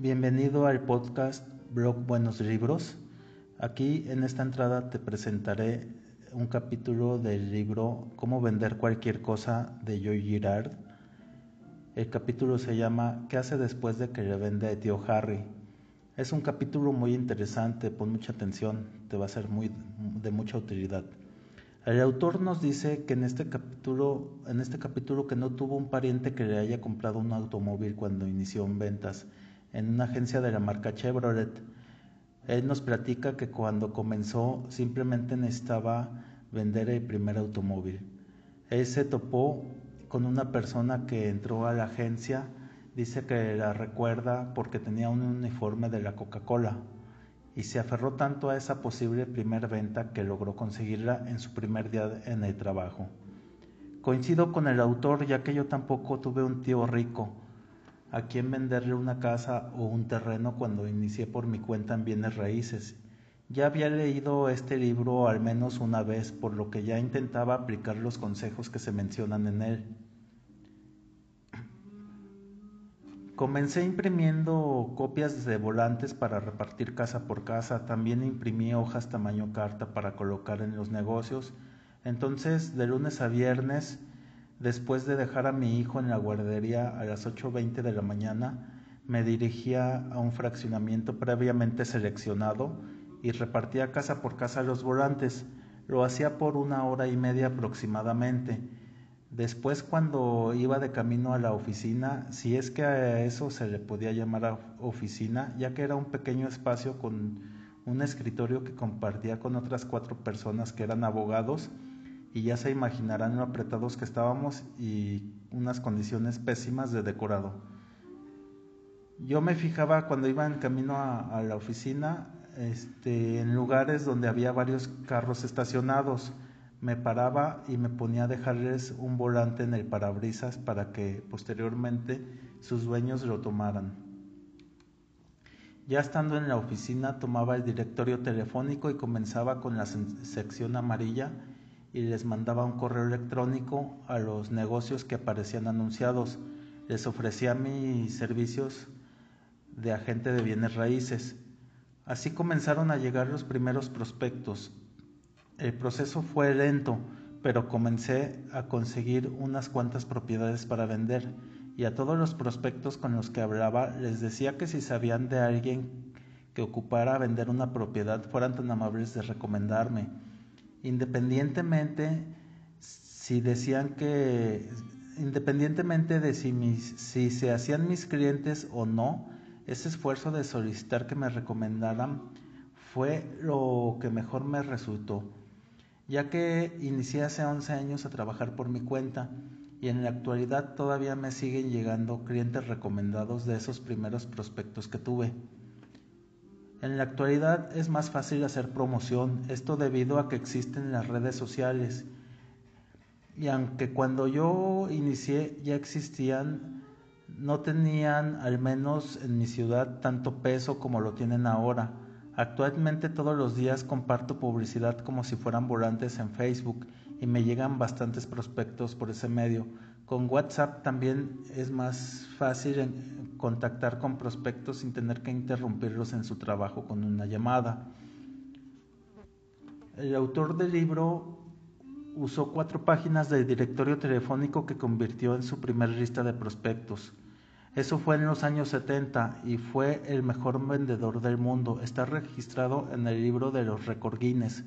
Bienvenido al podcast Blog Buenos Libros. Aquí en esta entrada te presentaré un capítulo del libro Cómo vender cualquier cosa de Joy Girard. El capítulo se llama ¿Qué hace después de que le vende a tío Harry? Es un capítulo muy interesante, pon mucha atención, te va a ser muy, de mucha utilidad. El autor nos dice que en este capítulo, en este capítulo que no tuvo un pariente que le haya comprado un automóvil cuando inició en ventas en una agencia de la marca Chevrolet. Él nos platica que cuando comenzó simplemente necesitaba vender el primer automóvil. Él se topó con una persona que entró a la agencia, dice que la recuerda porque tenía un uniforme de la Coca-Cola y se aferró tanto a esa posible primera venta que logró conseguirla en su primer día en el trabajo. Coincido con el autor ya que yo tampoco tuve un tío rico a quien venderle una casa o un terreno cuando inicié por mi cuenta en bienes raíces. Ya había leído este libro al menos una vez, por lo que ya intentaba aplicar los consejos que se mencionan en él. Comencé imprimiendo copias de volantes para repartir casa por casa, también imprimí hojas tamaño carta para colocar en los negocios. Entonces, de lunes a viernes, después de dejar a mi hijo en la guardería a las 8.20 de la mañana, me dirigía a un fraccionamiento previamente seleccionado y repartía casa por casa los volantes. Lo hacía por una hora y media aproximadamente Después cuando iba de camino a la oficina, si es que a eso se le podía llamar oficina, ya que era un pequeño espacio con un escritorio que compartía con otras cuatro personas que eran abogados y ya se imaginarán lo apretados que estábamos y unas condiciones pésimas de decorado. Yo me fijaba cuando iba en camino a, la oficina este, en lugares donde había varios carros estacionados me paraba y me ponía a dejarles un volante en el parabrisas para que posteriormente sus dueños lo tomaran. Ya estando en la oficina tomaba el directorio telefónico y comenzaba con la sección amarilla y les mandaba un correo electrónico a los negocios que aparecían anunciados. Les ofrecía mis servicios de agente de bienes raíces. Así comenzaron a llegar los primeros prospectos. El proceso fue lento, pero comencé a conseguir unas cuantas propiedades para vender y a todos los prospectos con los que hablaba les decía que si sabían de alguien que ocupara vender una propiedad fueran tan amables de recomendarme. Independientemente si decían que independientemente de si, si se hacían mis clientes o no, ese esfuerzo de solicitar que me recomendaran fue lo que mejor me resultó ya que inicié hace 11 años a trabajar por mi cuenta y en la actualidad todavía me siguen llegando clientes recomendados de esos primeros prospectos que tuve. En la actualidad es más fácil hacer promoción, esto debido a que existen las redes sociales. Y aunque cuando yo inicié ya existían, no tenían, al menos en mi ciudad, tanto peso como lo tienen ahora. Actualmente todos los días comparto publicidad como si fueran volantes en Facebook y me llegan bastantes prospectos por ese medio. Con WhatsApp también es más fácil contactar con prospectos sin tener que interrumpirlos en su trabajo con una llamada. El autor del libro usó cuatro páginas del directorio telefónico que convirtió en su primer lista de prospectos. Eso fue en los años 70 y fue el mejor vendedor del mundo. Está registrado en el libro de los récord Guinness.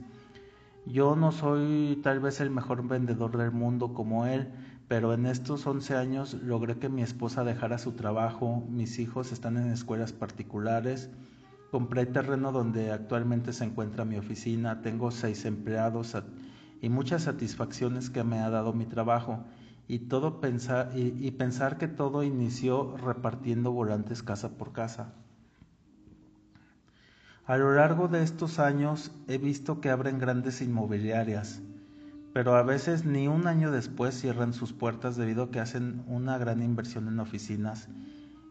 Yo no soy tal vez el mejor vendedor del mundo como él, pero en estos 11 años logré que mi esposa dejara su trabajo, mis hijos están en escuelas particulares, compré terreno donde actualmente se encuentra mi oficina, tengo seis empleados y muchas satisfacciones que me ha dado mi trabajo y, todo pensar, y, pensar que todo inició repartiendo volantes casa por casa. A lo largo de estos años he visto que abren grandes inmobiliarias, pero a veces ni un año después cierran sus puertas debido a que hacen una gran inversión en oficinas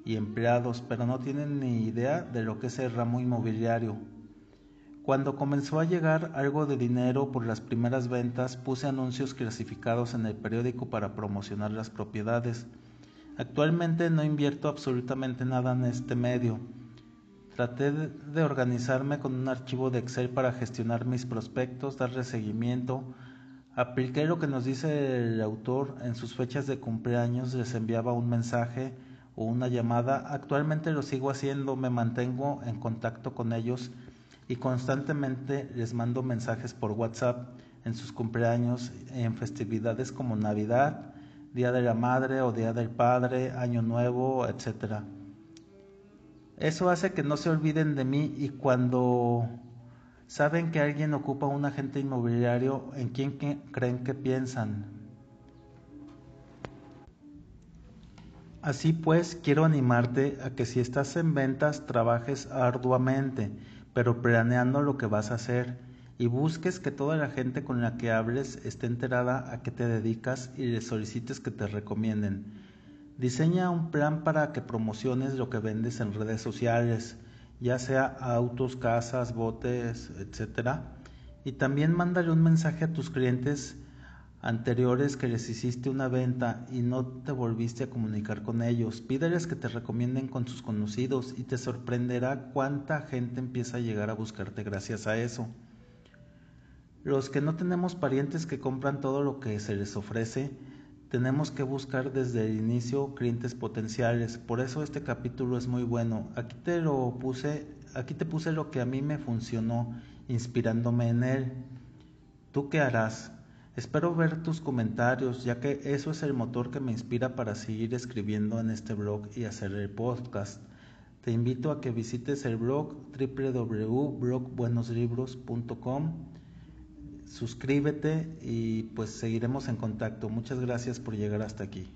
y empleados, pero no tienen ni idea de lo que es el ramo inmobiliario. Cuando comenzó a llegar algo de dinero por las primeras ventas, puse anuncios clasificados en el periódico para promocionar las propiedades. Actualmente no invierto absolutamente nada en este medio. Traté de organizarme con un archivo de Excel para gestionar mis prospectos, darle seguimiento. Apliqué lo que nos dice el autor en sus fechas de cumpleaños, les enviaba un mensaje o una llamada. Actualmente lo sigo haciendo, me mantengo en contacto con ellos y constantemente les mando mensajes por WhatsApp en sus cumpleaños, en festividades como Navidad, Día de la Madre o Día del Padre, Año Nuevo, etc. Eso hace que no se olviden de mí y cuando saben que alguien ocupa un agente inmobiliario, ¿en quién creen que piensan? Así pues, quiero animarte a que si estás en ventas, trabajes arduamente, pero planeando lo que vas a hacer y busques que toda la gente con la que hables esté enterada a qué te dedicas y le solicites que te recomienden. Diseña un plan para que promociones lo que vendes en redes sociales, ya sea autos, casas, botes, etc. Y también mándale un mensaje a tus clientes anteriores que les hiciste una venta y no te volviste a comunicar con ellos. Pídeles que te recomienden con sus conocidos y te sorprenderá cuánta gente empieza a llegar a buscarte gracias a eso. Los que no tenemos parientes que compran todo lo que se les ofrece, tenemos que buscar desde el inicio clientes potenciales. Por eso este capítulo es muy bueno. Aquí te lo puse, aquí te puse lo que a mí me funcionó, inspirándome en él. ¿Tú qué harás? Espero ver tus comentarios, ya que eso es el motor que me inspira para seguir escribiendo en este blog y hacer el podcast. Te invito a que visites el blog www.blogbuenoslibros.com suscríbete y pues seguiremos en contacto. Muchas gracias por llegar hasta aquí.